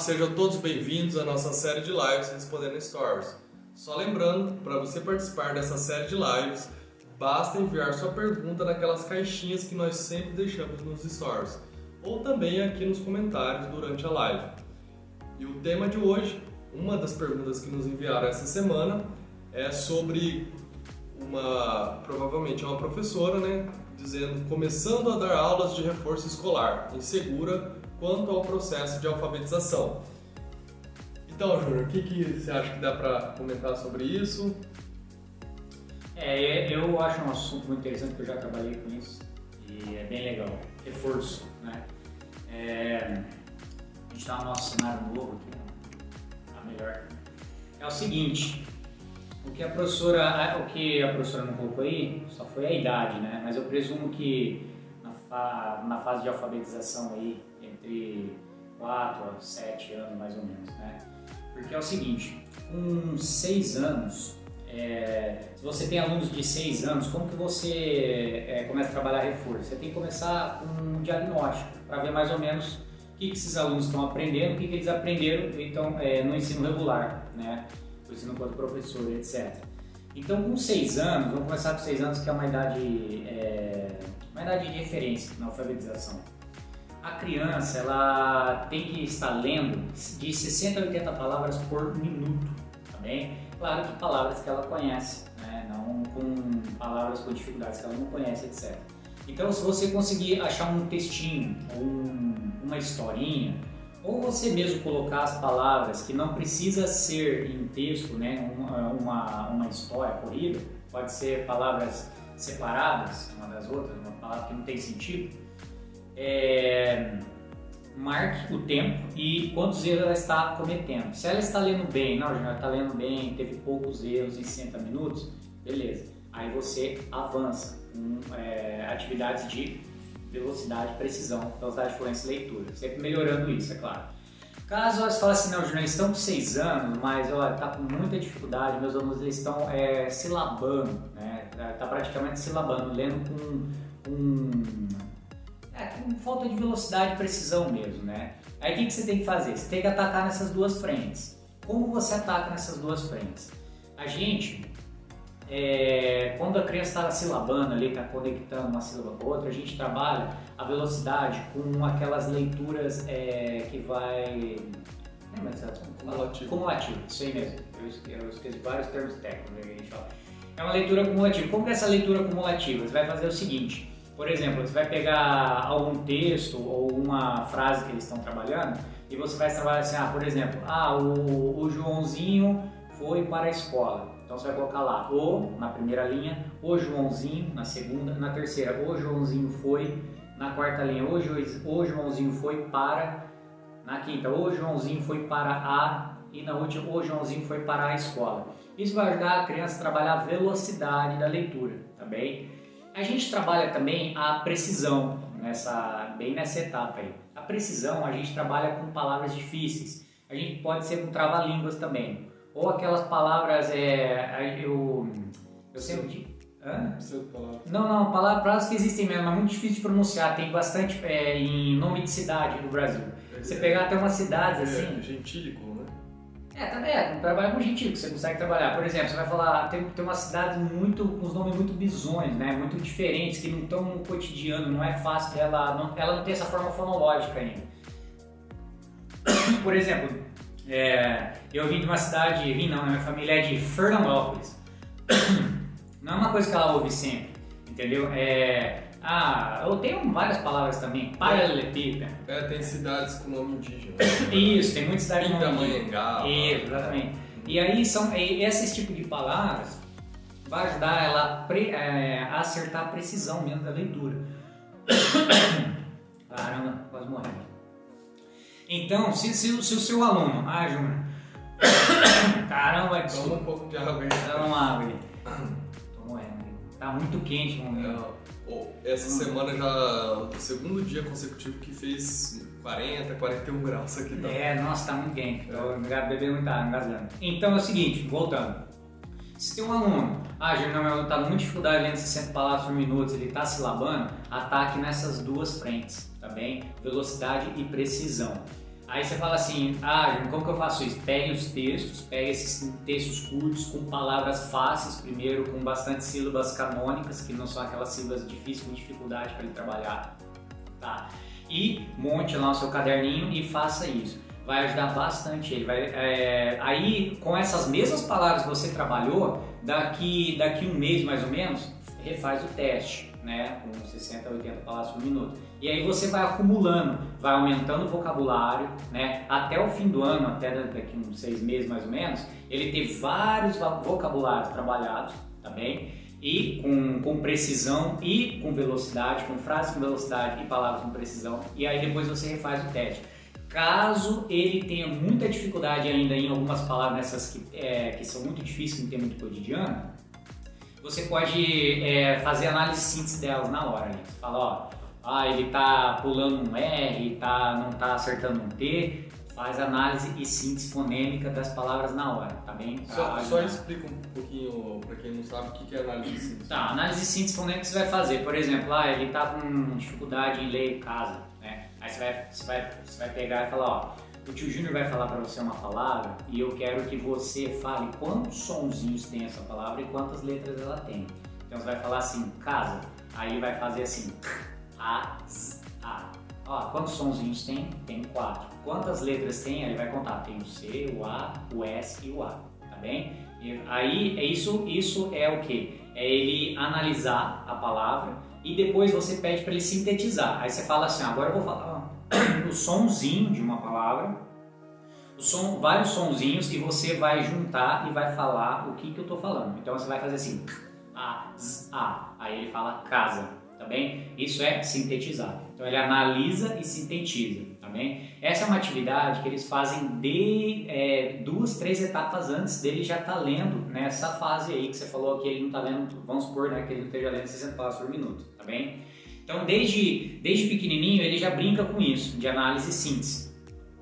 Sejam todos bem-vindos à nossa série de lives Respondendo Stories. Só lembrando, para você participar dessa série de lives, basta enviar sua pergunta naquelas caixinhas que nós sempre deixamos nos stories, ou também aqui nos comentários durante a live. E o tema de hoje, uma das perguntas que nos enviaram essa semana, é sobre uma, provavelmente é uma professora, né, dizendo, começando a dar aulas de reforço escolar, insegura quanto ao processo de alfabetização. Então, Júnior, o que, que você acha que dá para comentar sobre isso? É, eu acho um assunto muito interessante, que eu já trabalhei com isso e é bem legal. Reforço, né? É, a gente está no nosso cenário novo aqui, tá melhor. É o seguinte, o que a professora, o que a professora não colocou aí só foi a idade, né? Mas eu presumo que na, fa, na fase de alfabetização aí, entre 4 a 7 anos mais ou menos, né? Porque é o seguinte, com 6 anos, é, se você tem alunos de 6 anos, como que você é, começa a trabalhar reforço? Você tem que começar com um diagnóstico para ver mais ou menos o que, que esses alunos estão aprendendo, o que, que eles aprenderam então, é, no ensino regular, né? O ensino quanto professor, etc. Então, com 6 anos, vamos começar com 6 anos, que é uma idade, é, uma idade de referência na alfabetização a criança ela tem que estar lendo de 60 a 80 palavras por minuto, tá bem? Claro que palavras que ela conhece, né? não com palavras com dificuldades que ela não conhece, etc. Então, se você conseguir achar um textinho, um, uma historinha, ou você mesmo colocar as palavras que não precisa ser em texto, né? uma, uma, uma história corrida, pode ser palavras separadas uma das outras, uma palavra que não tem sentido, é, marque o tempo e quantos erros ela está cometendo. Se ela está lendo bem, não, já está lendo bem, teve poucos erros em 60 minutos, beleza. Aí você avança com é, atividades de velocidade, precisão, velocidade, fluência e leitura. Sempre melhorando isso, é claro. Caso elas falem assim, não, Julião, estão com 6 anos, mas olha, tá com muita dificuldade, meus alunos eles estão é, silabando, né? Tá praticamente silabando, lendo com é, com falta de velocidade e precisão mesmo, né? Aí o que, que você tem que fazer? Você tem que atacar nessas duas frentes. Como você ataca nessas duas frentes? A gente, é, quando a criança está silabando ali, está conectando uma sílaba com outra, a gente trabalha a velocidade com aquelas leituras é, que vai... Cumulativo. Cumulativo, isso aí mesmo. Eu, eu esqueci vários termos técnicos que a gente fala. É uma leitura cumulativa. Como que é essa leitura cumulativa? Você vai fazer o seguinte, por exemplo, você vai pegar algum texto ou uma frase que eles estão trabalhando e você vai trabalhar assim, ah, por exemplo, ah, o, o Joãozinho foi para a escola. Então você vai colocar lá o na primeira linha, o Joãozinho na segunda, na terceira, o Joãozinho foi, na quarta linha, o, jo, o Joãozinho foi para, na quinta, o Joãozinho foi para a e na última, o Joãozinho foi para a escola. Isso vai ajudar a criança a trabalhar a velocidade da leitura, tá bem? A gente trabalha também a precisão, nessa, bem nessa etapa aí. A precisão, a gente trabalha com palavras difíceis. A gente pode ser com trava-línguas também. Ou aquelas palavras, é, eu, eu sempre digo... Hã? Não, não, palavras que existem mesmo, é muito difícil de pronunciar. Tem bastante é, em nome de cidade no Brasil. Você pegar até umas cidades É, assim... gentílico, né? É, também é, trabalha com gentil que você consegue trabalhar. Por exemplo, você vai falar, tem, tem uma cidade muito, com os nomes muito bizonhos, né? Muito diferentes, que não estão no cotidiano, não é fácil dela, não, ela não tem essa forma fonológica ainda. Por exemplo, é, eu vim de uma cidade, vim não, minha família é de Fernandópolis. Não é uma coisa que ela ouve sempre, entendeu? É, ah, eu tenho várias palavras também, paralelepípedo. É, tem cidades com nome indígena. Isso, tem muita cidade com nome. Isso, exatamente. E aí são e esse tipo de palavras vai ajudar ela a, pre- é, a acertar a precisão mesmo da leitura. Caramba, quase morrendo. Então, se, se, se o seu aluno, ah, Júnior, caramba, Toma desculpa, um pouco de água aí. dá uma água aí. Tá muito quente, mano. É, ó, Essa semana já é o segundo dia consecutivo que fez 40, 41 graus aqui. Tá? É, nossa, tá muito quente. Tô bebendo muita água, engasgando. Então é o seguinte, voltando. Se tem um aluno, ah, Júnior, meu aluno tá com muita dificuldade lendo 60 palavras por minuto, ele tá se labando, ataque nessas duas frentes, tá bem? Velocidade e precisão. Aí você fala assim, ah, como que eu faço isso? Pegue os textos, pegue esses textos curtos com palavras fáceis primeiro, com bastante sílabas canônicas, que não são aquelas sílabas difíceis, com dificuldade para ele trabalhar, tá? E monte lá o seu caderninho e faça isso. Vai ajudar bastante ele. Vai, é, aí, com essas mesmas palavras que você trabalhou, daqui, daqui um mês mais ou menos, refaz o teste né, com 60 a 80 palavras por minuto. E aí você vai acumulando, vai aumentando o vocabulário, né, até o fim do ano, até daqui uns seis meses mais ou menos, ele ter vários vocabulários trabalhados, tá bem? E com, com precisão e com velocidade, com frases com velocidade e palavras com precisão, e aí depois você refaz o teste. Caso ele tenha muita dificuldade ainda em algumas palavras nessas que, é, que são muito difíceis no tempo cotidiano, você pode é, fazer análise síntese delas na hora. Né? Você fala, ó, ah, ele tá pulando um R, tá, não tá acertando um T, faz análise e síntese fonêmica das palavras na hora, tá bem? Só, só explica um pouquinho para quem não sabe o que é análise e síntese. Tá, análise e síntese fonêmica você vai fazer, por exemplo, ah, ele tá com dificuldade em ler casa, né? Aí você vai, você vai, você vai pegar e falar, ó, o tio Júnior vai falar para você uma palavra e eu quero que você fale quantos sonzinhos tem essa palavra e quantas letras ela tem. Então você vai falar assim, casa. Aí vai fazer assim, a, z, a. Ó, quantos sonzinhos tem? Tem quatro. Quantas letras tem? Ele vai contar. Tem o C, o A, o S e o A. Tá bem? E aí, é isso, isso é o que? É ele analisar a palavra e depois você pede para ele sintetizar. Aí você fala assim, agora eu vou falar o sonzinho de uma palavra, som, vários sonzinhos e você vai juntar e vai falar o que, que eu estou falando. Então você vai fazer assim, a, z, a, aí ele fala casa, tá bem? Isso é sintetizar. Então ele analisa e sintetiza, tá bem? Essa é uma atividade que eles fazem de é, duas, três etapas antes dele já estar tá lendo nessa fase aí que você falou que ele não está lendo, vamos supor né, que ele não esteja lendo 60 palavras por minuto, tá bem? Então, desde, desde pequenininho, ele já brinca com isso, de análise e síntese.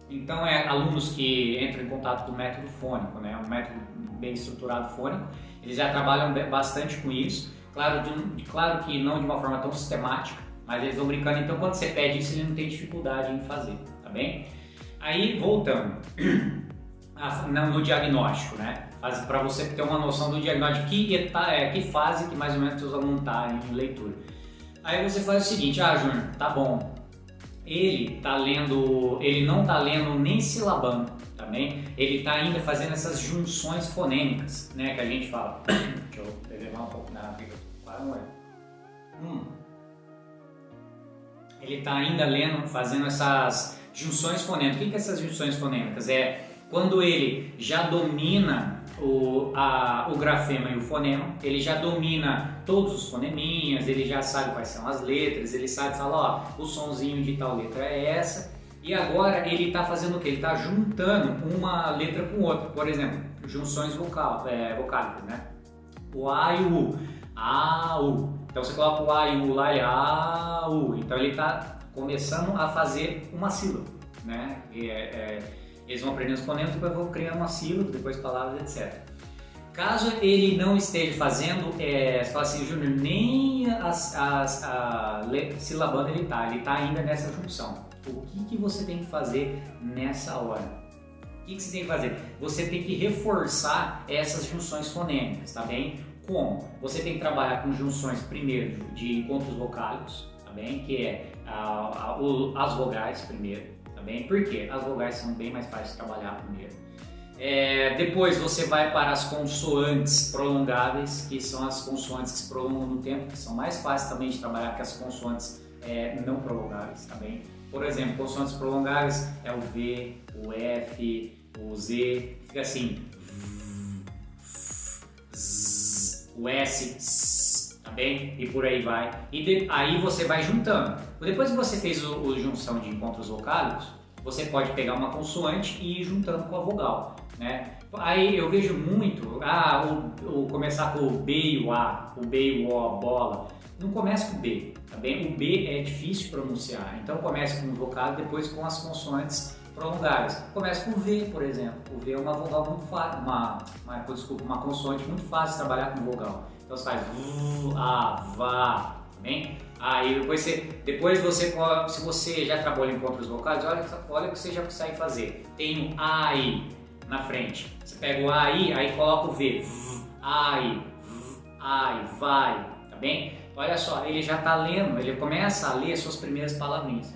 Então, é alunos que entram em contato com o método fônico, né, um método bem estruturado fônico, eles já trabalham bastante com isso. Claro, de, claro que não de uma forma tão sistemática, mas eles vão brincando. Então, quando você pede isso, ele não tem dificuldade em fazer, tá bem? Aí, voltando no diagnóstico, né? Para você ter uma noção do diagnóstico, que, é, que fase que mais ou menos os alunos estão tá em leitura. Aí você faz o seguinte, ah Júnior, tá bom. Ele tá lendo, ele não tá lendo nem silabando, tá bem? Ele tá ainda fazendo essas junções fonêmicas, né, que a gente fala. Deixa eu beber um pouco na Para, hum. Ele tá ainda lendo, fazendo essas junções fonêmicas. O que, que é essas junções fonêmicas? É quando ele já domina o, a, o grafema e o fonema, ele já domina todos os foneminhas, ele já sabe quais são as letras, ele sabe falar, ó, o sonzinho de tal letra é essa. E agora ele está fazendo o que? Ele está juntando uma letra com outra. Por exemplo, junções vocal, é, vocálicas, né? O A e o U. A, U. Então você coloca o A e o lá e A, U. Então ele está começando a fazer uma sílaba, né? E, é, é, eles vão aprendendo os fonemas, depois vão criando uma sílaba, depois palavras, etc. Caso ele não esteja fazendo, é, você fala assim, Júnior, nem as, as, a silabando ele está, ele está ainda nessa junção. O que, que você tem que fazer nessa hora? O que, que você tem que fazer? Você tem que reforçar essas junções fonêmicas, tá bem? Como? Você tem que trabalhar com junções, primeiro, de encontros vocálicos, tá bem? Que é a, a, o, as vogais, primeiro também, porque as vogais são bem mais fáceis de trabalhar primeiro. É, depois você vai para as consoantes prolongáveis, que são as consoantes que se prolongam no tempo, que são mais fáceis também de trabalhar que as consoantes é, não prolongáveis também. Por exemplo, consoantes prolongáveis é o V, o F, o Z, fica assim, o S, tá bem? E por aí vai. E de, aí você vai juntando. Depois que você fez o, junção de encontros vocálicos, você pode pegar uma consoante e ir juntando com a vogal, né? Aí eu vejo muito, ah, o, o começar com o B e o A, o B e o O, bola. Não comece com o B, tá bem? O B é difícil pronunciar, então comece com o vocal depois com as consoantes prolongadas. Comece com o V, por exemplo. O V é uma vogal muito fácil, uma, uma, desculpa, uma consoante muito fácil de trabalhar com vogal. Então você faz V, A, Vá, bem? Aí depois você, depois você, se você já trabalhou em encontros vocais, olha, olha o que você já consegue fazer. Tem um AI na frente. Você pega o AI, aí coloca o V. AI, ai, vai, tá bem? Olha só, ele já está lendo, ele começa a ler as suas primeiras palavrinhas,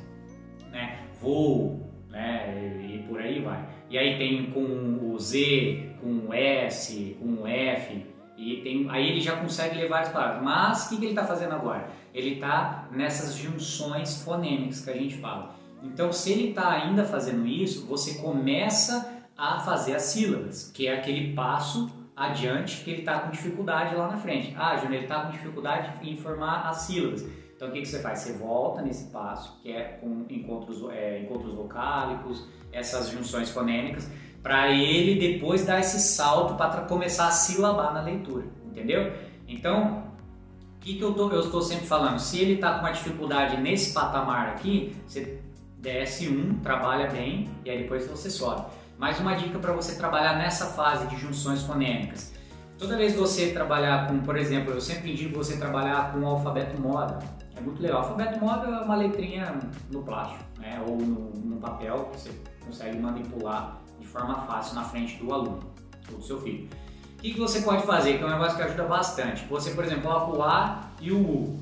né? Vou, né? E por aí vai. E aí tem com o Z, com o S, com o F, e tem, aí ele já consegue ler várias palavras. Mas o que, que ele está fazendo agora? Ele está nessas junções fonêmicas que a gente fala. Então, se ele está ainda fazendo isso, você começa a fazer as sílabas, que é aquele passo adiante que ele está com dificuldade lá na frente. Ah, Júnior, ele está com dificuldade em formar as sílabas. Então, o que, que você faz? Você volta nesse passo, que é com encontros, é, encontros vocálicos, essas junções fonêmicas, para ele depois dar esse salto para começar a silabar na leitura, entendeu? Então, o que, que eu, tô, estou sempre falando? Se ele está com uma dificuldade nesse patamar aqui, você desce um, trabalha bem e aí depois você sobe. Mais uma dica para você trabalhar nessa fase de junções fonêmicas. Toda vez que você trabalhar com, por exemplo, eu sempre indico você trabalhar com o alfabeto moda. É muito legal. O alfabeto moda é uma letrinha no plástico, né? ou no, no papel que você consegue manipular de forma fácil na frente do aluno ou do seu filho. O que, você pode fazer? Que é um negócio que ajuda bastante. Você, por exemplo, coloca o A e o U.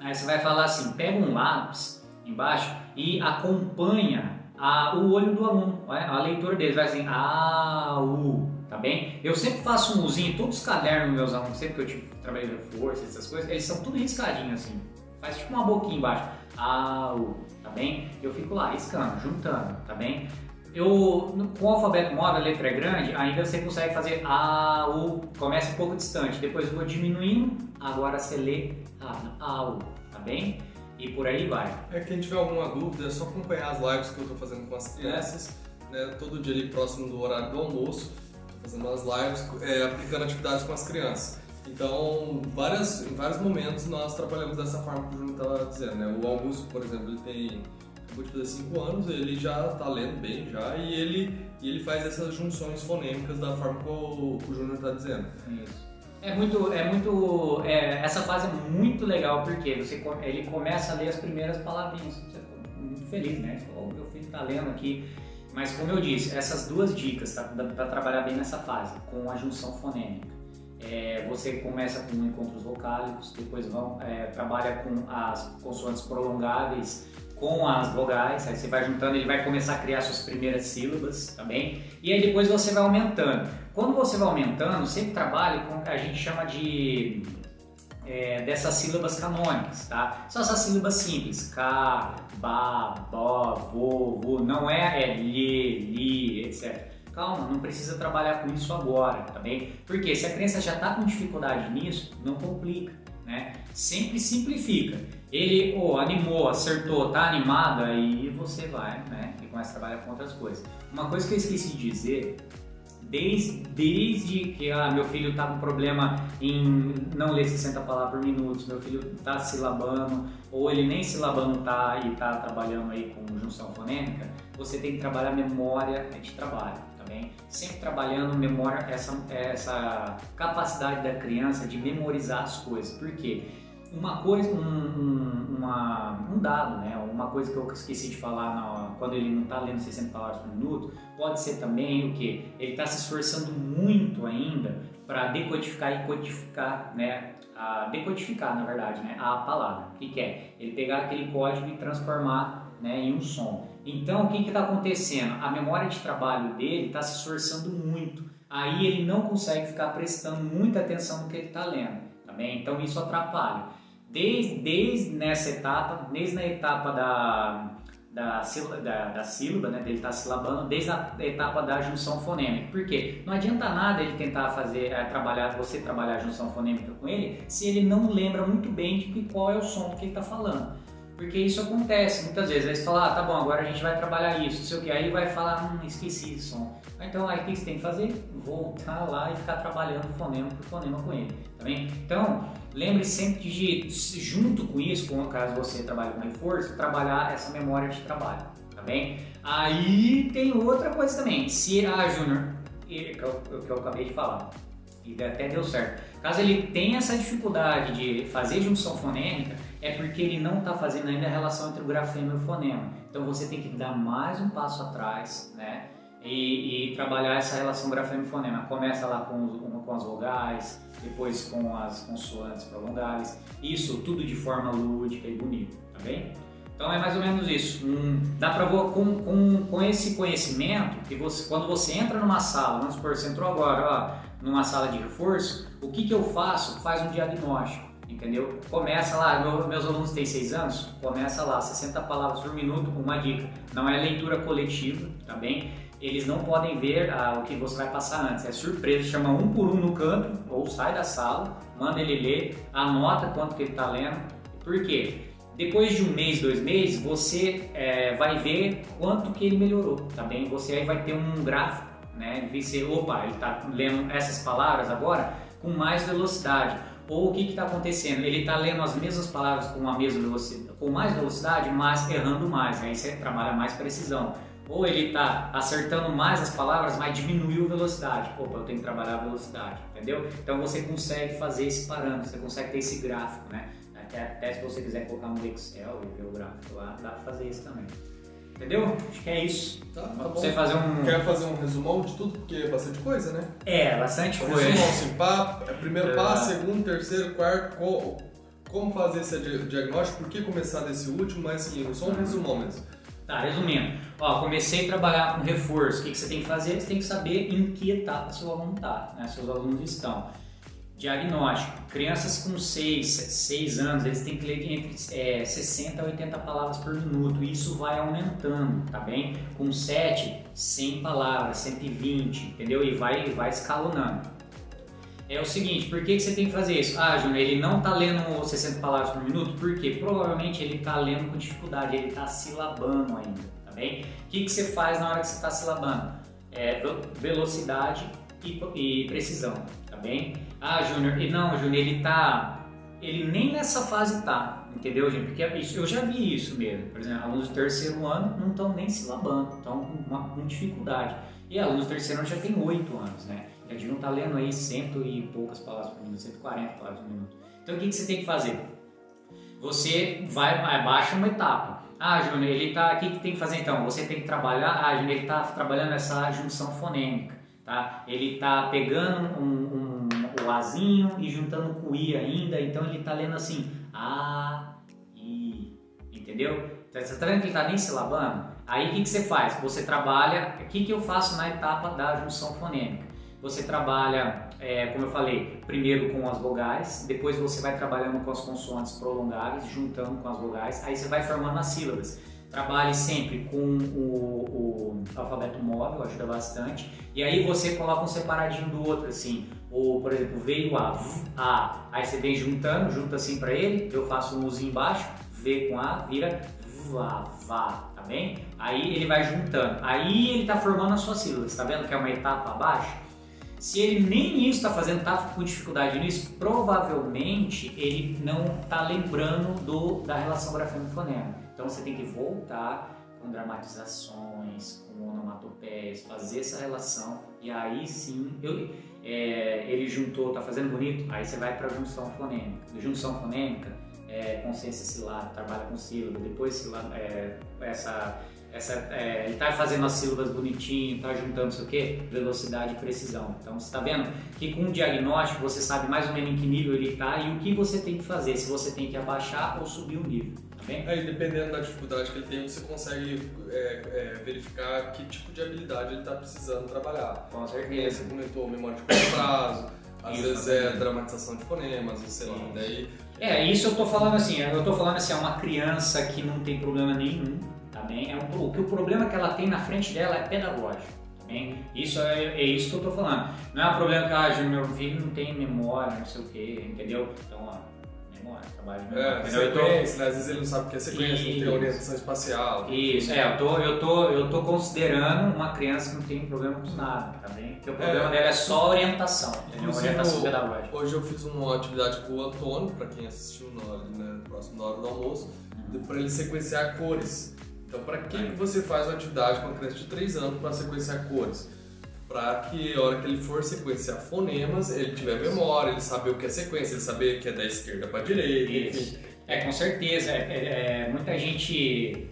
Aí você vai falar assim: pega um lápis embaixo e acompanha a, o olho do aluno, a leitura dele vai assim, A, U, tá bem? Eu sempre faço um Uzinho, todos os cadernos meus alunos, sempre que eu tipo, trabalhei na força, essas coisas, eles são tudo riscadinho assim, faz tipo uma boquinha embaixo, A, U, tá bem? Eu fico lá riscando, juntando, tá bem? Eu, com o alfabeto móvel, a letra é grande, ainda você consegue fazer A, U, começa um pouco distante, depois eu vou diminuindo, agora você lê rápido, A, U, tá bem? e por aí vai. É, quem tiver alguma dúvida é só acompanhar as lives que eu estou fazendo com as crianças, é. né, todo dia ali próximo do horário do almoço, estou fazendo as lives é, aplicando atividades com as crianças. Então, várias, em vários momentos nós trabalhamos dessa forma que o Júnior estava dizendo. Né? O Augusto, por exemplo, ele tem acabou de fazer 5 anos, ele já está lendo bem já e ele, e ele faz essas junções fonêmicas da forma que o, o Júnior está dizendo. Isso. É muito, é muito, é, essa fase é muito legal porque você, ele começa a ler as primeiras palavrinhas. Você fica muito feliz, né? O meu filho está lendo aqui. Mas como eu disse, essas duas dicas tá, para trabalhar bem nessa fase, com a junção fonêmica. É, você começa com encontros vocálicos, depois vão, é, trabalha com as consoantes prolongáveis com as vogais, aí você vai juntando, ele vai começar a criar suas primeiras sílabas também, e aí depois você vai aumentando. Quando você vai aumentando, sempre trabalhe com o que a gente chama de é, dessas sílabas canônicas, tá? São essas sílabas simples, K, Ba, Bo, Vo, Vo, não é, é Lhe, Li, etc. Calma, não precisa trabalhar com isso agora, tá bem? Porque se a criança já está com dificuldade nisso, não complica, né? Sempre simplifica. Ele oh, animou, acertou, tá animado, aí você vai, né? E começa a trabalhar com outras coisas. Uma coisa que eu esqueci de dizer Desde, desde que ah, meu filho está com problema em não ler 60 palavras por minuto, meu filho está silabando, ou ele nem silabando está e está trabalhando aí com junção fonêmica, você tem que trabalhar memória de trabalho, bem? Sempre trabalhando memória, essa, essa capacidade da criança de memorizar as coisas. Por quê? Uma coisa, um, um, uma, um dado, né? uma coisa que eu esqueci de falar na, quando ele não está lendo 60 palavras por minuto, pode ser também o que? Ele está se esforçando muito ainda para decodificar e codificar, né? A decodificar, na verdade, né? a palavra. O que, que é? Ele pegar aquele código e transformar né, em um som. Então, o que está acontecendo? A memória de trabalho dele está se esforçando muito. Aí ele não consegue ficar prestando muita atenção no que ele está lendo. Tá? Então, isso atrapalha desde, desde nessa etapa, desde na etapa da, da, da, da sílaba, né, dele estar tá silabando, desde a etapa da junção fonêmica. Por quê? Não adianta nada ele tentar fazer, é, trabalhar, você trabalhar a junção fonêmica com ele, se ele não lembra muito bem de qual é o som que ele está falando. Porque isso acontece muitas vezes. Aí você fala, ah, tá bom, agora a gente vai trabalhar isso, não sei o que. Aí vai falar, hum, esqueci esse som. Então aí o que você tem que fazer? Voltar lá e ficar trabalhando fonema por fonema com ele. Tá bem? Então, lembre sempre de, junto com isso, caso você trabalhe com reforço, trabalhar essa memória de trabalho. Tá bem? Aí tem outra coisa também. Se a Júnior, que eu, que eu acabei de falar, e até deu certo. Caso ele tenha essa dificuldade de fazer junção fonêmica, É porque ele não está fazendo ainda a relação entre o grafema e o fonema. Então você tem que dar mais um passo atrás, né? E, e trabalhar essa relação grafema e fonema. Começa lá com, com as vogais, depois com as consoantes prolongadas. Isso tudo de forma lúdica e bonita, tá bem? Então é mais ou menos isso. Hum, dá para com, com, com esse conhecimento que você, quando você entra numa sala, vamos supor, você entrou agora, ó, numa sala de reforço, o que, que eu faço? Faz um diagnóstico entendeu? Começa lá, meu, meus alunos têm 6 anos, começa lá, 60 palavras por minuto, uma dica. Não é leitura coletiva, tá bem? Eles não podem ver ah, o que você vai passar antes, é surpresa, chama um por um no canto, ou sai da sala, manda ele ler, anota quanto que ele está lendo. Por quê? Depois de um mês, dois meses, você é, vai ver quanto que ele melhorou, tá bem? Você aí vai ter um gráfico, né? De ser, opa, ele está lendo essas palavras agora com mais velocidade ou o que está acontecendo? Ele está lendo as mesmas palavras com a mesma velocidade, com mais velocidade, mas errando mais. Aí você trabalha mais precisão. Ou ele está acertando mais as palavras, mas diminuiu a velocidade. Opa, eu tenho que trabalhar a velocidade, entendeu? Então você consegue fazer esse parâmetro, você consegue ter esse gráfico, né? Até, até se você quiser colocar no Excel e ver o gráfico lá, dá para fazer isso também. Entendeu? Acho que é isso. Tá, tá bom. Você fazer um. Quer fazer um resumão de tudo? Porque é bastante coisa, né? É, bastante um coisa. Resumão, assim, pá, é primeiro é. passo, segundo, terceiro, quarto, como fazer esse diagnóstico, por que começar desse último, mas assim, só um resumão mesmo. Tá, resumindo. Ó, comecei a trabalhar com reforço. O que, que você tem que fazer? Você tem que saber em que etapa seu aluno está, né? seus alunos estão. Diagnóstico. Crianças com 6, 6 anos, eles têm que ler entre é, 60 a 80 palavras por minuto. Isso vai aumentando, tá bem? Com 7, 100 palavras, 120, entendeu? E vai, vai escalonando. É o seguinte, por que, que você tem que fazer isso? Ah, Júnior, ele não está lendo 60 palavras por minuto, por quê? Provavelmente ele está lendo com dificuldade, ele está silabando ainda, tá bem? O que, que você faz na hora que você está silabando? É velocidade e, e precisão, tá bem? Ah, Júnior, e não, Júnior, ele tá. Ele nem nessa fase tá, entendeu, gente? Porque é eu já vi isso mesmo. Por exemplo, alunos do terceiro ano não estão nem silabando, estão com, com dificuldade. E alunos do terceiro ano já tem oito anos, né? Já deviam estar tá lendo aí cento e poucas palavras por minuto, 140 palavras por minuto. Então o que, que você tem que fazer? Você vai, abaixa uma etapa. Ah, Júnior, ele tá. O que, que tem que fazer então? Você tem que trabalhar. Ah, Júnior, ele está trabalhando essa junção fonêmica. Tá? Ele está pegando um, um, o Azinho e juntando com o I ainda, então ele está lendo assim, A, I, entendeu? Então, você está vendo que ele está nem silabando? Aí o que, que você faz? Você trabalha, o que, que eu faço na etapa da junção fonêmica? Você trabalha, é, como eu falei, primeiro com as vogais, depois você vai trabalhando com as consoantes prolongadas, juntando com as vogais, aí você vai formando as sílabas. Trabalhe sempre com o, o alfabeto móvel, ajuda bastante. E aí você coloca um separadinho do outro, assim. Ou, por exemplo, veio A, A. Aí você vem juntando, junta assim para ele. Eu faço um Uzinho embaixo, V com A, vira Vá, Vá, tá bem? Aí ele vai juntando. Aí ele tá formando as suas sílabas, tá vendo que é uma etapa abaixo? Se ele nem isso está fazendo, está com dificuldade nisso, provavelmente ele não está lembrando do, da relação grafema-fonema. Então você tem que voltar com dramatizações, com onomatopeias, fazer essa relação e aí sim eu, é, ele juntou, tá fazendo bonito, aí você vai para junção fonêmica. Junção fonêmica, é, consciência sílaba, trabalha com sílaba, depois é, essa essa, é, ele está fazendo as sílabas bonitinho, está juntando isso o quê? Velocidade e precisão. Então você está vendo que com o diagnóstico você sabe mais ou menos em que nível ele está e o que você tem que fazer, se você tem que abaixar ou subir o nível. Tá bem? Aí, dependendo da dificuldade que ele tem, você consegue é, é, verificar que tipo de habilidade ele está precisando trabalhar. Com certeza. Você comentou memória de curto prazo, às isso, vezes é dramatização de fonemas, sei lá. Daí, é, isso eu tô falando assim, eu tô falando assim, é uma criança que não tem problema nenhum também. É um, o que o problema que ela tem na frente dela é pedagógico. Também. Isso é, é isso que eu estou falando. Não é um problema que ah, meu filho não tem memória, não sei o quê, entendeu? Então, ó, memória, trabalho de memória. É, sequência, tô... né? Às vezes ele não sabe o que é sequência, não tem orientação espacial. Isso, é, eu tô, eu, tô, eu tô considerando uma criança que não tem problema com nada, tá bem? Porque o problema é. dela é só orientação, entendeu? Orientação pedagógica. Hoje eu fiz uma atividade com o Antônio, para quem assistiu na né, próximo da hora do almoço, uhum. para ele sequenciar cores. Então, para que, que você faz uma atividade com uma criança de 3 anos para sequenciar cores? Para que a hora que ele for sequenciar fonemas, ele tiver memória, ele saber o que é sequência, ele saber que é da esquerda para a direita, enfim. É, com certeza. É, é, é muita gente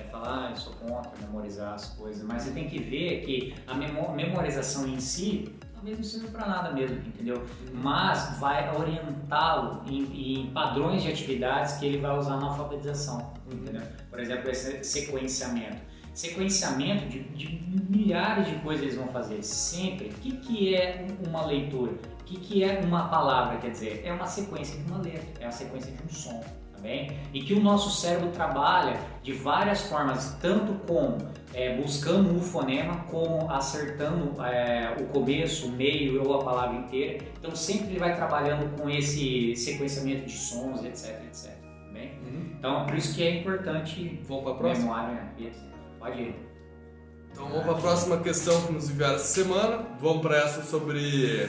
é, fala, ah, eu sou contra memorizar as coisas, mas você tem que ver que a memorização em si talvez não sirva para nada mesmo, entendeu? Mas vai orientá-lo em, em, padrões de atividades que ele vai usar na alfabetização, entendeu? Por exemplo, esse sequenciamento. Sequenciamento de, de milhares de coisas eles vão fazer, sempre. O que, que é uma leitura? O que, que é uma palavra, quer dizer? É uma sequência de uma letra, é uma sequência de um som também, e que o nosso cérebro trabalha de várias formas, tanto com é, buscando o fonema, como acertando é, o começo, o meio ou a palavra inteira. Então sempre ele vai trabalhando com esse sequenciamento de sons, etc, etc. Bem? Uhum. Então por isso que é importante vamos para a próxima. memória. Pode ir. Então vamos para a próxima questão que nos enviaram essa semana. Vamos para essa sobre.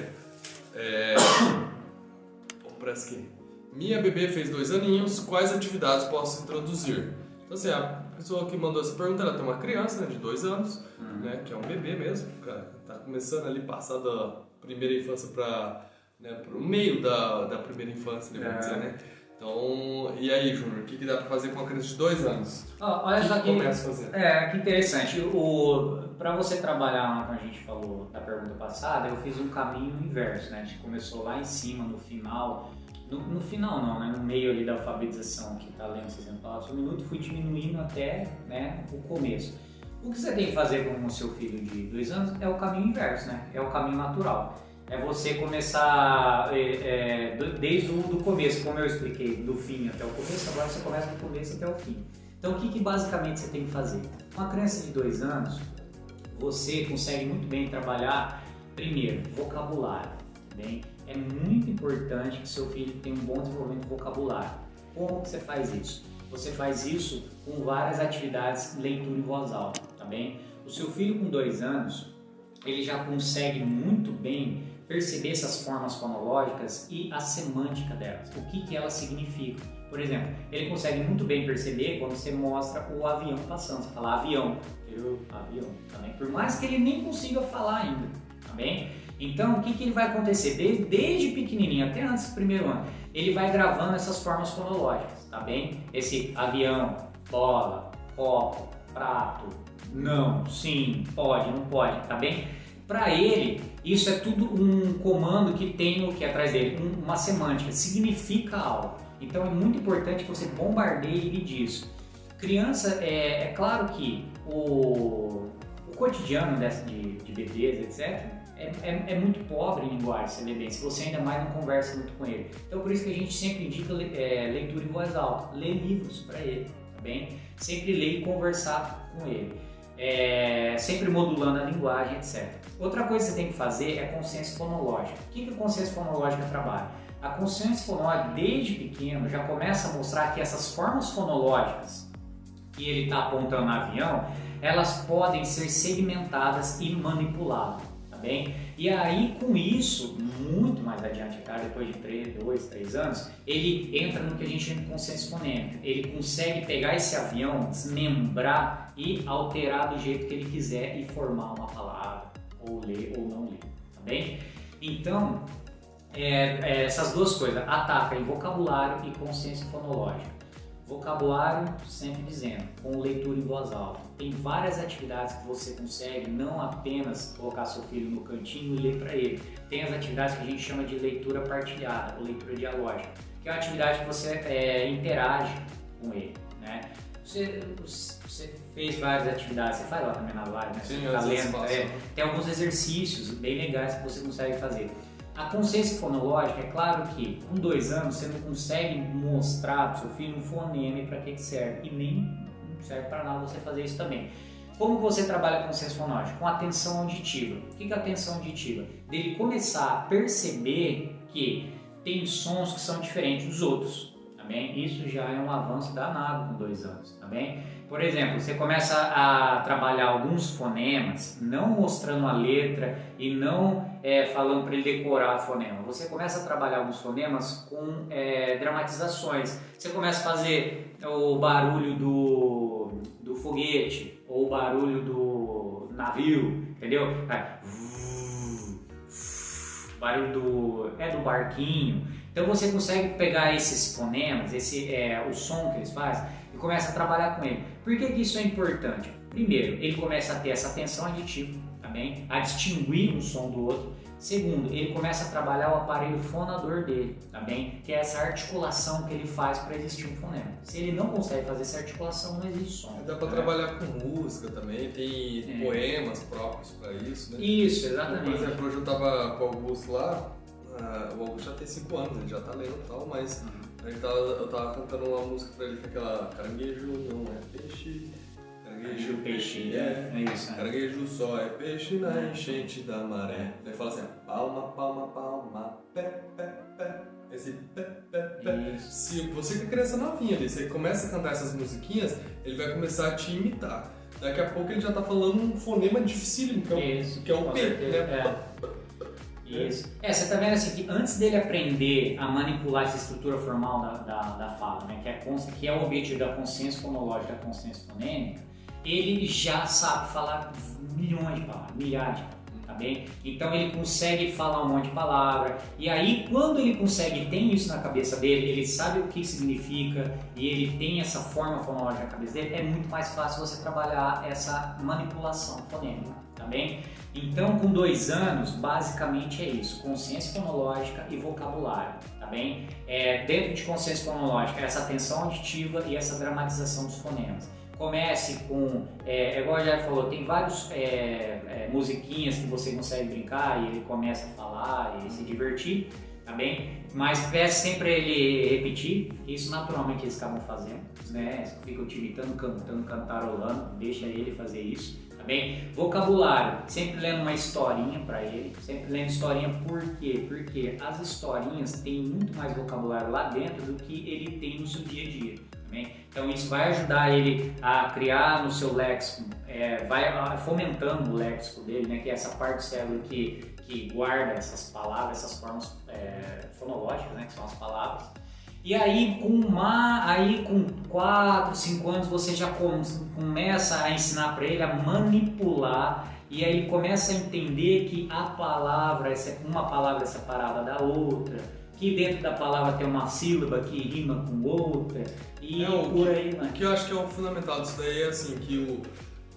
É... Vamos para essa aqui. Minha bebê fez dois aninhos, quais atividades posso introduzir? Então, assim, a pessoa que mandou essa pergunta, ela tem uma criança né, de dois anos, uhum. né, que é um bebê mesmo, cara, tá começando ali, passar da primeira infância para né, o meio da, da primeira infância, né, vamos é. dizer, né? Então, e aí, Júnior, o que, que dá para fazer com uma criança de dois anos? Oh, olha só que, começa a fazer? É, que interessante. O, para você trabalhar, como a gente falou na pergunta passada, eu fiz um caminho inverso, né? A gente começou lá em cima, no final, no, no, final não, né? no meio ali da alfabetização que está lendo 60 palavras por minuto, fui diminuindo até né, o começo. O que você tem que fazer com o seu filho de dois anos é o caminho inverso, né? É o caminho natural. É você começar é, é, desde o do começo, como eu expliquei, do fim até o começo, agora você começa do começo até o fim. Então o que, que basicamente você tem que fazer? Uma criança de dois anos, você consegue muito bem trabalhar, primeiro, vocabulário, bem? É muito importante que seu filho tenha um bom desenvolvimento de vocabulário. Como que você faz isso? Você faz isso com várias atividades, leitura em voz alta, tá bem? O seu filho com dois anos, ele já consegue muito bem perceber essas formas fonológicas e a semântica delas, o que, que elas significam. Por exemplo, ele consegue muito bem perceber quando você mostra o avião passando, você fala avião, eu, avião, também. Por mais que ele nem consiga falar ainda, tá bem? Então, o que, que ele vai acontecer? Desde, desde pequenininho até antes do primeiro ano, ele vai gravando essas formas fonológicas, tá bem? Esse avião, bola, copo, prato, não, sim, pode, não pode, tá bem? Para ele, isso é tudo um comando que tem o que atrás dele, um, uma semântica, significa algo. Então é muito importante que você bombardeie ele disso. Criança, é, é claro que o, o cotidiano dessa, de, de bebês, etc., é, é, é, muito pobre em linguagem CBD, se você ainda mais não conversa muito com ele. Então por isso que a gente sempre indica é, leitura em voz alta, ler livros para ele, tá bem? Sempre ler e conversar com ele. É, sempre modulando a linguagem, etc. Outra coisa que você tem que fazer é consciência fonológica. O que, que a consciência fonológica trabalha? A consciência fonológica, desde pequeno, já começa a mostrar que essas formas fonológicas que ele está apontando no avião, elas podem ser segmentadas e manipuladas bem? E aí, com isso, muito mais adiante, cara, depois de 3, 2, 3 anos, ele entra no que a gente chama de consenso fonêmico. Ele consegue pegar esse avião, desmembrar e alterar do jeito que ele quiser e formar uma palavra, ou ler ou não ler, tá bem? Então, é, é, essas duas coisas, ataca em vocabulário e consciência fonológica. Vocabulário, sempre dizendo, com leitura em voz alta. Tem várias atividades que você consegue não apenas colocar seu filho no cantinho e ler para ele. Tem as atividades que a gente chama de leitura partilhada ou leitura dialógica, que é uma atividade que você é, interage com ele. Né? Você, você, fez várias atividades, você faz lá também na live, né? Sim, você tá lendo, é, tem alguns exercícios bem legais que você consegue fazer. A consciência fonológica, é claro que com dois anos você não consegue mostrar para o seu filho um fonema para que, que serve. E nem serve para nada você fazer isso também. Como você trabalha com consciência fonológica? Com atenção auditiva. O que é atenção auditiva? Dele começar a perceber que tem sons que são diferentes dos outros. Isso já é um avanço danado com dois anos. Também por exemplo, você começa a trabalhar alguns fonemas, não mostrando a letra e não é, falando para ele decorar o fonema. Você começa a trabalhar alguns fonemas com é, dramatizações. Você começa a fazer o barulho do, do foguete ou o barulho do navio, entendeu? Barulho do é do barquinho. Então você consegue pegar esses fonemas, esse, é, o som que eles fazem, e começa a trabalhar com ele. Por que, que isso é importante? Primeiro, ele começa a ter essa atenção aditiva, também, tá a distinguir um som do outro. Segundo, ele começa a trabalhar o aparelho fonador dele, também, tá que é essa articulação que ele faz para existir um fonema. Se ele não consegue fazer essa articulação, não existe som. Dá para né? trabalhar com música também, tem é. poemas próprios para isso, né? Isso, exatamente. Por exemplo, hoje eu tava com o Augusto lá, uh, o Augusto já tem 5 anos, ele já tá lendo e tal, mas uhum. tava, eu tava cantando uma música para ele que é aquela caranguejo não é peixe Caranguejo, peixe, é, é isso. Né? Caranguejo só é peixe na enchente da maré. Daí fala assim, palma, palma, palma, pé, pé, pé. Esse pé, pé, pé. Isso. Se você que é criança novinha ali, você começa a cantar essas musiquinhas, ele vai começar a te imitar. Daqui a pouco ele já tá falando um fonema difícil, que é o, Isso, que é o P, né? É. Isso. É, você tá vendo assim que antes dele aprender a manipular essa estrutura formal da, da, da fala, né, que, é, que é o objetivo da consciência fonológica, da consciência fonêmica, ele já sabe falar milhões de palavras, milhares de palavras, tá bem? Então ele consegue falar um monte de palavra e aí quando ele consegue, tem isso na cabeça dele, ele sabe o que significa e ele tem essa forma fonológica na cabeça dele, é muito mais fácil você trabalhar essa manipulação fonêmica, bem? Então com dois anos, basicamente é isso, consciência fonológica e vocabulário, tá bem? É, dentro de consciência fonológica, essa atenção auditiva e essa dramatização dos fonemas comece com, é, é igual já falou, tem vários é, é, musiquinhas que você consegue brincar e ele começa a falar e se divertir, tá bem? Mas peça sempre ele repetir, isso naturalmente eles acabam fazendo, né? Ficam te imitando, cantando, cantarolando, deixa ele fazer isso, bem? Vocabulário, sempre lendo uma historinha para ele, sempre lendo historinha por quê? Porque as historinhas têm muito mais vocabulário lá dentro do que ele tem no seu dia a dia. Então isso vai ajudar ele a criar no seu léxico, é, vai fomentando o léxico dele, né, que é essa parte do cérebro que, que guarda essas palavras, essas formas é, fonológicas, né, que são as palavras. E aí com uma, aí com 4, 5 anos você já com, começa a ensinar para ele a manipular e aí começa a entender que a palavra, uma palavra é separada da outra, que dentro da palavra tem uma sílaba que rima com outra, e é, o por aí, né? O que eu acho que é o fundamental disso daí é assim, que o,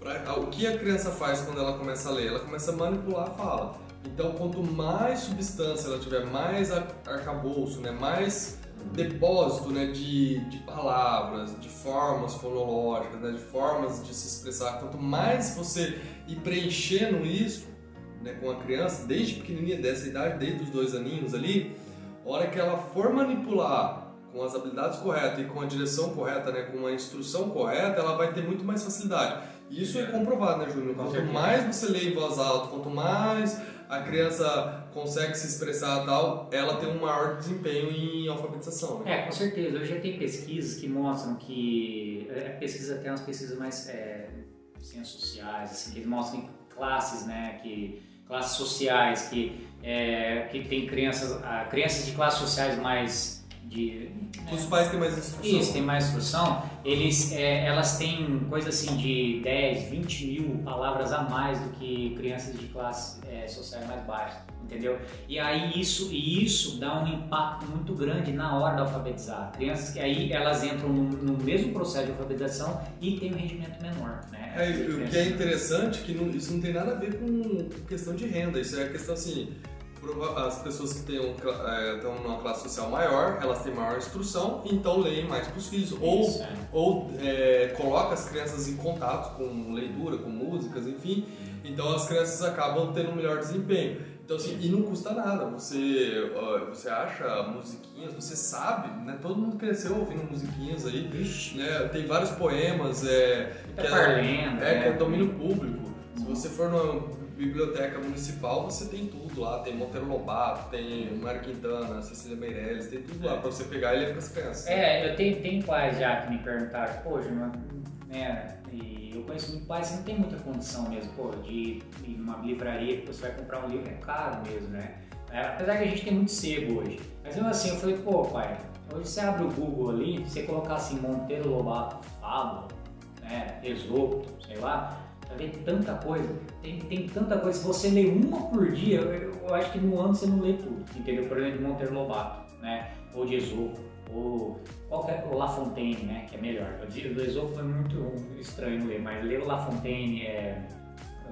pra, o que a criança faz quando ela começa a ler? Ela começa a manipular a fala. Então, quanto mais substância ela tiver, mais arcabouço, né, mais depósito né, de, de palavras, de formas fonológicas, né, de formas de se expressar, quanto mais você ir preenchendo isso né, com a criança, desde pequenininha, dessa idade, desde os dois aninhos ali, hora que ela for manipular com as habilidades corretas e com a direção correta, né, com a instrução correta, ela vai ter muito mais facilidade. Isso é comprovado, né, Júnior? Quanto mais você lê em voz alta, quanto mais a criança consegue se expressar tal, ela tem um maior desempenho em alfabetização. Né? É, com certeza. Hoje já tem pesquisas que mostram que. É, pesquisa, tem umas pesquisas mais é, ciências sociais, assim, que mostram classes, né? Que, classes sociais que, é, que tem crianças, crianças de classes sociais mais de os pais têm mais instrução. Isso, tem mais instrução. Eles, é, elas têm coisa assim de 10, 20 mil palavras a mais do que crianças de classe é, social mais baixa, entendeu? E aí isso, e isso dá um impacto muito grande na hora de alfabetizar. Crianças que aí elas entram no, no mesmo processo de alfabetização e tem um rendimento menor, né? É, o que é interessante é que não, isso não tem nada a ver com questão de renda, isso é questão assim as pessoas que têm um, é, estão numa classe social maior, elas têm maior instrução, então leem mais para os filhos. Ou, é. ou é, coloca as crianças em contato com leitura, com músicas, enfim. Então as crianças acabam tendo um melhor desempenho. Então, assim, e não custa nada. Você, você acha musiquinhas, você sabe, né? Todo mundo cresceu ouvindo musiquinhas aí. Né? Tem vários poemas. É, que é, é, é, que é domínio público. Se você for no biblioteca municipal você tem tudo lá, tem Monteiro Lobato, tem Mário Quintana, Cecília Meirelles, tem tudo lá pra você pegar e ler com as crianças. É, eu tenho, tenho pais já que me perguntaram, poxa, né, e eu conheço muitos pais que não tem muita condição mesmo, pô, de ir numa livraria que você vai comprar um livro, é caro mesmo, né? É, apesar que a gente tem muito sebo hoje. Mas mesmo assim, eu falei, pô, pai, hoje você abre o Google ali, você colocar assim, Monteiro Lobato, Fábula, né, Esopo, sei lá, Vai ver tanta coisa, tem, tem tanta coisa. Se você lê uma por dia, eu, eu, acho que no ano você não lê tudo, entendeu? Por exemplo, Monteiro Lobato. né? Ou de Esopo, ou qualquer, o La Fontaine, né? Que é melhor. O do Esopo é muito estranho ler, mas ler o La Fontaine, é,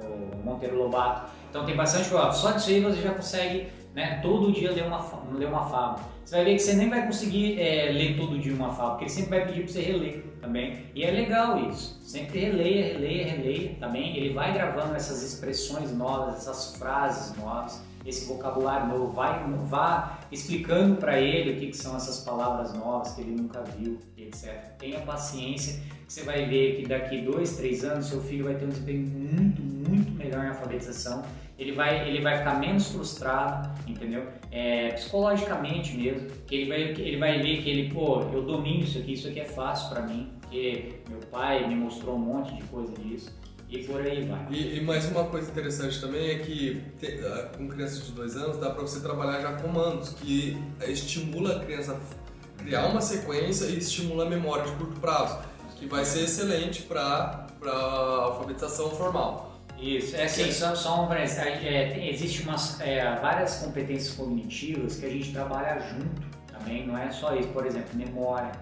o Monteiro Lobato. Então tem bastante coisa. Só disso aí você já consegue né, todo dia ler uma, ler uma fábula. Você vai ver que você nem vai conseguir é, ler todo dia uma fábula, porque ele sempre vai pedir para você reler também. E é legal isso. Sempre releia, releia, releia também. Ele vai gravando essas expressões novas, essas frases novas, esse vocabulário novo. Vai, vá explicando para ele o que, que, são essas palavras novas que ele nunca viu, etc. Tenha paciência, você vai ver que daqui dois, três anos seu filho vai ter um desempenho muito, muito melhor em alfabetização. Ele vai, ele vai ficar menos frustrado, entendeu? É, psicologicamente mesmo, que ele vai, ele vai ver que ele, pô, eu domino isso aqui, isso aqui é fácil para mim, porque meu pai me mostrou um monte de coisa disso. E por aí vai. E, e mais uma coisa interessante também é que te, com crianças de dois anos dá para você trabalhar já comandos que estimula a criança a criar uma sequência e estimula a memória de curto prazo, que vai ser excelente para alfabetização formal. Isso, é assim, só, só um é, existe umas, é, várias competências cognitivas que a gente trabalha junto também, não é só isso, por exemplo, memória,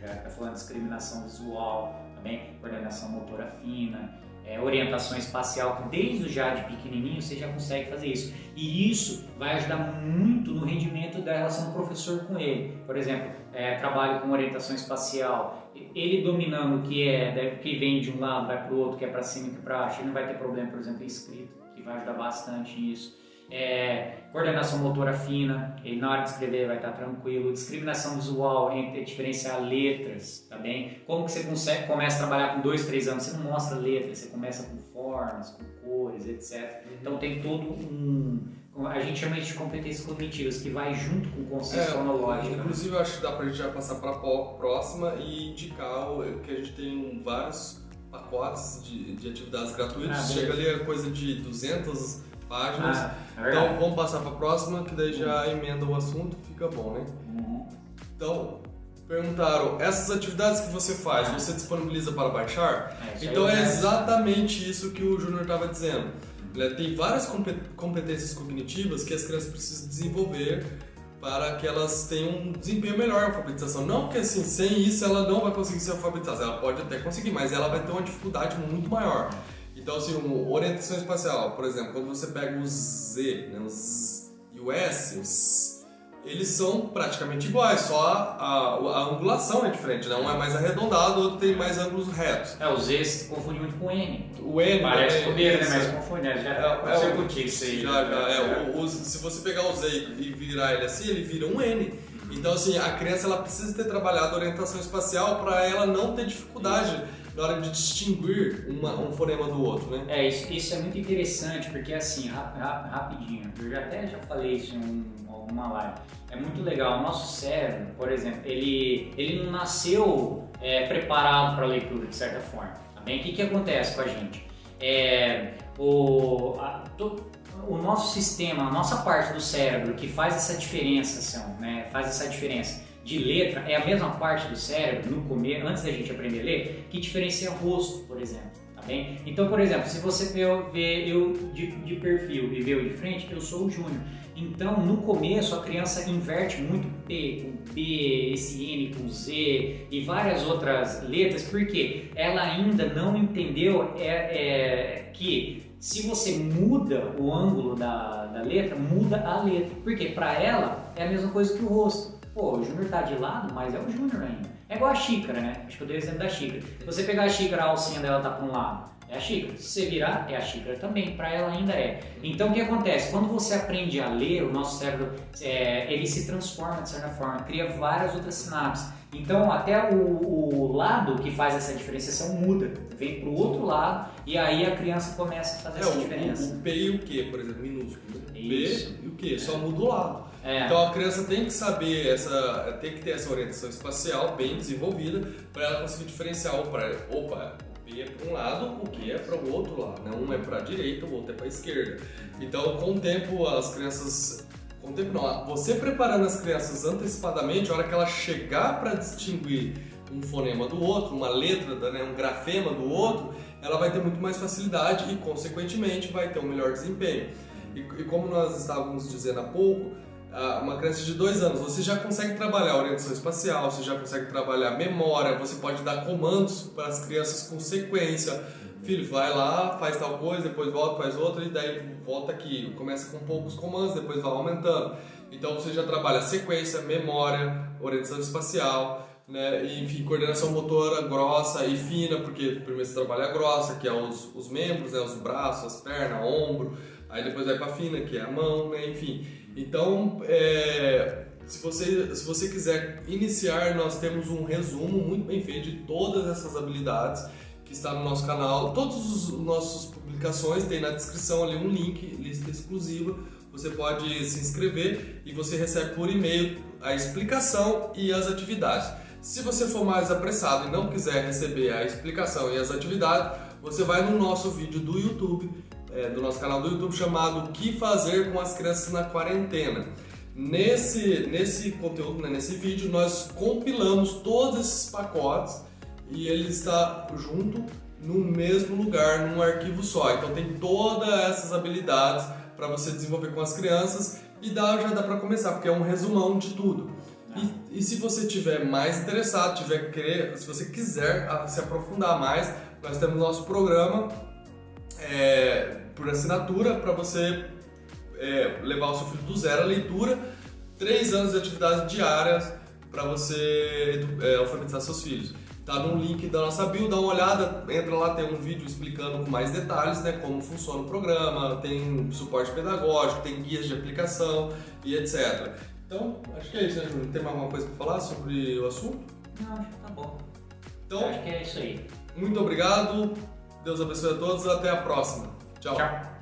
já está falando discriminação visual, também coordenação motora fina, é, orientação espacial, que desde já de pequenininho você já consegue fazer isso. E isso vai ajudar muito no rendimento da relação do professor com ele. Por exemplo, é, trabalho com orientação espacial, ele dominando o que é, que vem de um lado, vai para o outro, que é para cima que é para baixo, ele não vai ter problema, por exemplo, em escrito, que vai ajudar bastante nisso é, coordenação motora fina, ele na hora de escrever vai estar tranquilo, discriminação visual entre diferenciar letras, tá bem? Como que você consegue, começa a trabalhar com dois, três anos, você não mostra letras, você começa com formas, com cores, etc. Uhum. Então tem todo um, a gente chama isso de competências cognitivas, que vai junto com o conceito é, fonológico. Né? Inclusive, eu acho que dá pra gente já passar para a próxima e indicar que a gente tem vários pacotes de, de atividades gratuitas. Ah, Chega ali a coisa de 200 páginas. Ah, é então vamos passar para a próxima, que daí já emenda o assunto, fica bom, né? Uhum. Então, perguntaram, essas atividades que você faz, ah. você disponibiliza para baixar? É, então é exatamente isso que o Júnior estava dizendo. Tem várias competências cognitivas que as crianças precisam desenvolver para que elas tenham um desempenho melhor na alfabetização. Não que assim, sem isso ela não vai conseguir ser alfabetizada, ela pode até conseguir, mas ela vai ter uma dificuldade muito maior. Então, assim, orientação espacial, por exemplo, quando você pega o Z né, os, e o S, os, eles são praticamente iguais, só a, a, a, angulação é diferente, né? Um é mais arredondado, o outro tem mais ângulos retos. É, o Z se confunde muito com o N. O N Parece é, poder, né? Mas confunde, né? já é, é, contigo isso aí. Já, já, é, o, o, se você pegar o Z e virar ele assim, ele vira um N. Então, assim, a criança ela precisa ter trabalhado orientação espacial para ela não ter dificuldade. Isso na hora de distinguir uma, um fonema do outro, né? É, isso, isso é muito interessante, porque assim, rap, rap, rapidinho, eu já até já falei isso em um, live, é muito legal, o nosso cérebro, por exemplo, ele, ele não nasceu é, preparado para a leitura, de certa forma, tá bem? O que, que acontece com a gente? É, o, a, to, o nosso sistema, a nossa parte do cérebro que faz essa diferença, né, faz essa diferença de letra é a mesma parte do cérebro, no começo, antes da gente aprender a ler, que diferencia rosto, por exemplo. Tá bem? Então, por exemplo, se você vê eu de, de perfil e vê eu de frente, eu sou o Júnior. Então, no começo, a criança inverte muito P com P, esse N com Z e várias outras letras, porque ela ainda não entendeu é, é, que se você muda o ângulo da, da letra, muda a letra. Porque para ela é a mesma coisa que o rosto. Pô, o Júnior tá de lado, mas é o Júnior ainda. É igual a xícara, né? Acho que eu dei o exemplo da xícara. Se você pegar a xícara, a alcinha dela tá para um lado, é a xícara. Se você virar, é a xícara também. Para ela ainda é. Então o que acontece? Quando você aprende a ler, o nosso cérebro é, ele se transforma de certa forma, cria várias outras sinapses. Então até o, o lado que faz essa diferenciação muda, vem para o outro lado e aí a criança começa a fazer é, essa o, diferença. O, P e o Q, por exemplo, minúsculo. Né? P e o Q, só muda o lado. É. Então a criança tem que saber essa, tem que ter essa orientação espacial bem desenvolvida para ela conseguir diferenciar o para, opa, o P é para um lado, o Q é para o outro lado, né? Um é para a direita, o outro é para a esquerda. Então com o tempo as crianças com o tempo não, você preparando as crianças antecipadamente, a hora que ela chegar para distinguir um fonema do outro, uma letra, né, um grafema do outro, ela vai ter muito mais facilidade e, consequentemente, vai ter um melhor desempenho. E, e como nós estávamos dizendo há pouco, uma criança de dois anos, você já consegue trabalhar orientação espacial, você já consegue trabalhar memória, você pode dar comandos para as crianças com sequência. Filho, vai lá, faz tal coisa, depois volta, faz outra, e daí volta aqui. Começa com poucos comandos, depois vai aumentando. Então você já trabalha sequência, memória, orientação espacial, né? E, enfim, coordenação motora grossa e fina, porque primeiro você trabalha a grossa, que é os, os membros, né? os braços, as pernas, ombro, aí depois vai para fina, que é a mão, né? enfim. Então, é, se, você, se você quiser iniciar, nós temos um resumo muito bem feito de todas essas habilidades que está no nosso canal. Todas as nossas publicações tem na descrição ali um link, lista exclusiva. Você pode se inscrever e você recebe por e-mail a explicação e as atividades. Se você for mais apressado e não quiser receber a explicação e as atividades, você vai no nosso vídeo do YouTube, é, do nosso canal do YouTube chamado O que fazer com as crianças na quarentena. Nesse, nesse conteúdo, né, nesse vídeo, nós compilamos todos esses pacotes e ele está junto no mesmo lugar, num arquivo só. Então tem todas essas habilidades para você desenvolver com as crianças e dá, já dá para começar, porque é um resumão de tudo. E, e, se você tiver mais interessado, tiver querer, se você quiser se aprofundar mais, nós temos nosso programa é, por assinatura para você é, levar o seu filho do zero à leitura, três anos de atividades diárias para você é, alfabetizar seus filhos. Tá no link da nossa bio, dá uma olhada, entra lá, tem um vídeo explicando com mais detalhes, né, como funciona o programa, tem suporte pedagógico, tem guias de aplicação e etc. Então, acho que é isso, né? Tem mais alguma coisa para falar sobre o assunto? Não, acho que tá bom. Então, acho que é isso aí. Muito obrigado, Deus abençoe a todos, até a próxima. Tchau. Tchau.